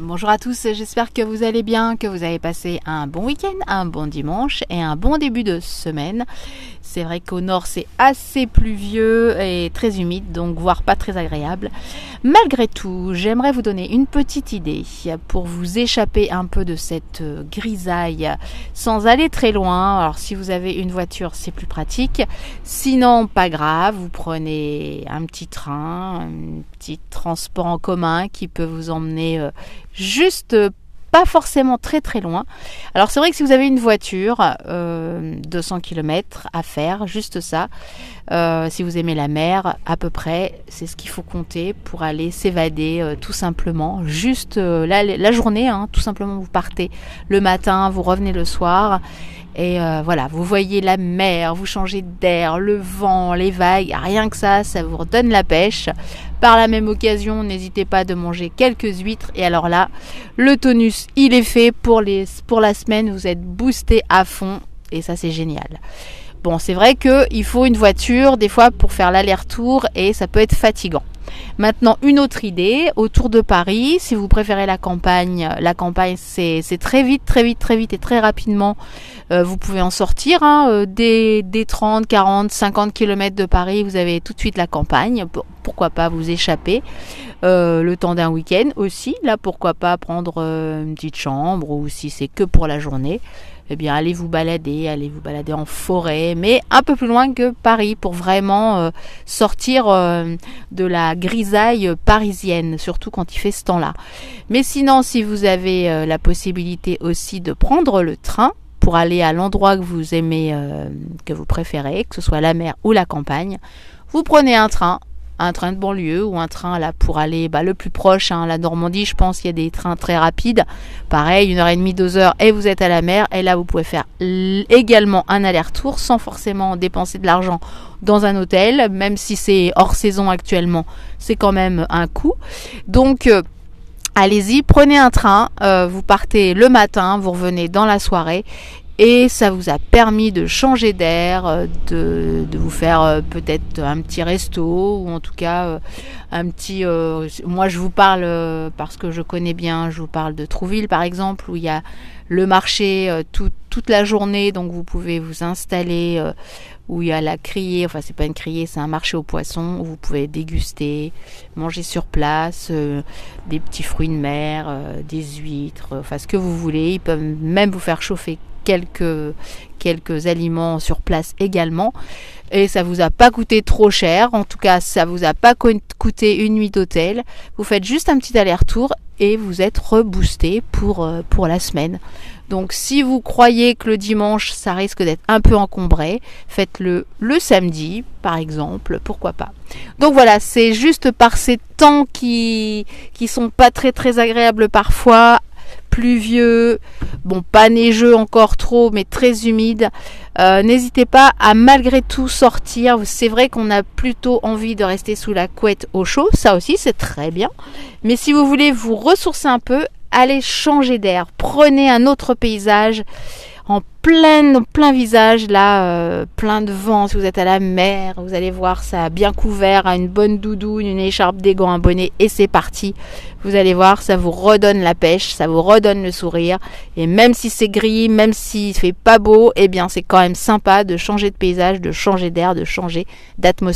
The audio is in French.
Bonjour à tous, j'espère que vous allez bien, que vous avez passé un bon week-end, un bon dimanche et un bon début de semaine. C'est vrai qu'au nord c'est assez pluvieux et très humide, donc voire pas très agréable. Malgré tout, j'aimerais vous donner une petite idée pour vous échapper un peu de cette grisaille sans aller très loin. Alors si vous avez une voiture, c'est plus pratique. Sinon, pas grave, vous prenez un petit train, un petit transport en commun qui peut vous emmener euh, juste euh, pas forcément très très loin. Alors c'est vrai que si vous avez une voiture, 200 euh, km à faire, juste ça, euh, si vous aimez la mer, à peu près, c'est ce qu'il faut compter pour aller s'évader tout simplement. Juste la, la, journée, hein, tout simplement vous partez le matin, vous revenez le soir. Et voilà, vous voyez la mer, vous changez d'air, le vent, les vagues, rien que ça, ça vous redonne la pêche. Par la même occasion, n'hésitez pas de manger quelques huîtres. Et alors là, le tonus, il est fait pour, les, pour la semaine. Vous êtes boosté à fond. Et ça, c'est génial. Bon, c'est vrai qu'il faut une voiture des fois pour faire l'aller-retour et ça peut être fatigant. Maintenant, une autre idée, autour de Paris, si vous préférez la campagne, la campagne c'est très vite, très vite, très vite et très rapidement, euh, vous pouvez en sortir. Hein, euh, des, 30, 40, 50 km de Paris, vous avez tout de suite la campagne. Pourquoi pas vous échapper euh, le temps d'un week-end aussi. Là, pourquoi pas prendre une petite chambre ou si c'est que pour la journée eh bien allez vous balader, allez vous balader en forêt, mais un peu plus loin que Paris pour vraiment euh, sortir euh, de la grisaille parisienne, surtout quand il fait ce temps-là. Mais sinon, si vous avez euh, la possibilité aussi de prendre le train pour aller à l'endroit que vous aimez, que vous préférez, que ce soit la mer ou la campagne, vous prenez un train, un train de banlieue ou un train là pour aller bah, le plus proche, hein, la Normandie, je pense qu'il y a des trains très rapides. Pareil, une heure et demie, deux heures et vous êtes à la mer. Et là, vous pouvez faire également un aller-retour sans forcément dépenser de l'argent dans un hôtel, même si c'est hors saison actuellement, c'est quand même un coût. Donc euh, allez-y, prenez un train, euh, vous partez le matin, vous revenez dans la soirée et ça vous a permis de changer d'air, euh, de, vous faire euh, peut-être un petit resto ou en tout cas euh, un petit. moi, je vous parle parce que je connais bien. Je vous parle de Trouville, par exemple, où il y a le marché toute la journée, donc vous pouvez vous installer. où il y a la criée, enfin c'est pas une criée, c'est un marché aux poissons où vous pouvez déguster, manger sur place, des petits fruits de mer, des huîtres, enfin ce que vous voulez. Ils peuvent même vous faire chauffer quelques, quelques aliments sur place également. Et ça vous a pas coûté trop cher. En tout cas, ça vous a pas coûté une nuit d'hôtel. Vous faites juste un petit aller-retour et vous êtes reboosté pour, euh, pour la semaine. Donc si vous croyez que le dimanche ça risque d'être un peu encombré, faites-le le samedi par exemple, pourquoi pas? Donc voilà, c'est juste par ces temps qui qui sont pas très très agréables parfois pluvieux, bon pas neigeux encore trop, mais très humide. Euh, n'hésitez pas à malgré tout sortir. C'est vrai qu'on a plutôt envie de rester sous la couette au chaud, ça aussi c'est très bien. Mais si vous voulez vous ressourcer un peu, allez changer d'air, prenez un autre paysage en plein, plein visage, là, euh, plein de vent. Si vous êtes à la mer, vous allez voir ça bien couvert, à une bonne doudoune, une écharpe, des gants, un bonnet, et c'est parti. Vous allez voir, ça vous redonne la pêche, ça vous redonne le sourire. Et même si c'est gris, même s'il fait pas beau, eh bien c'est quand même sympa de changer de paysage, de changer d'air, de changer d'atmosphère.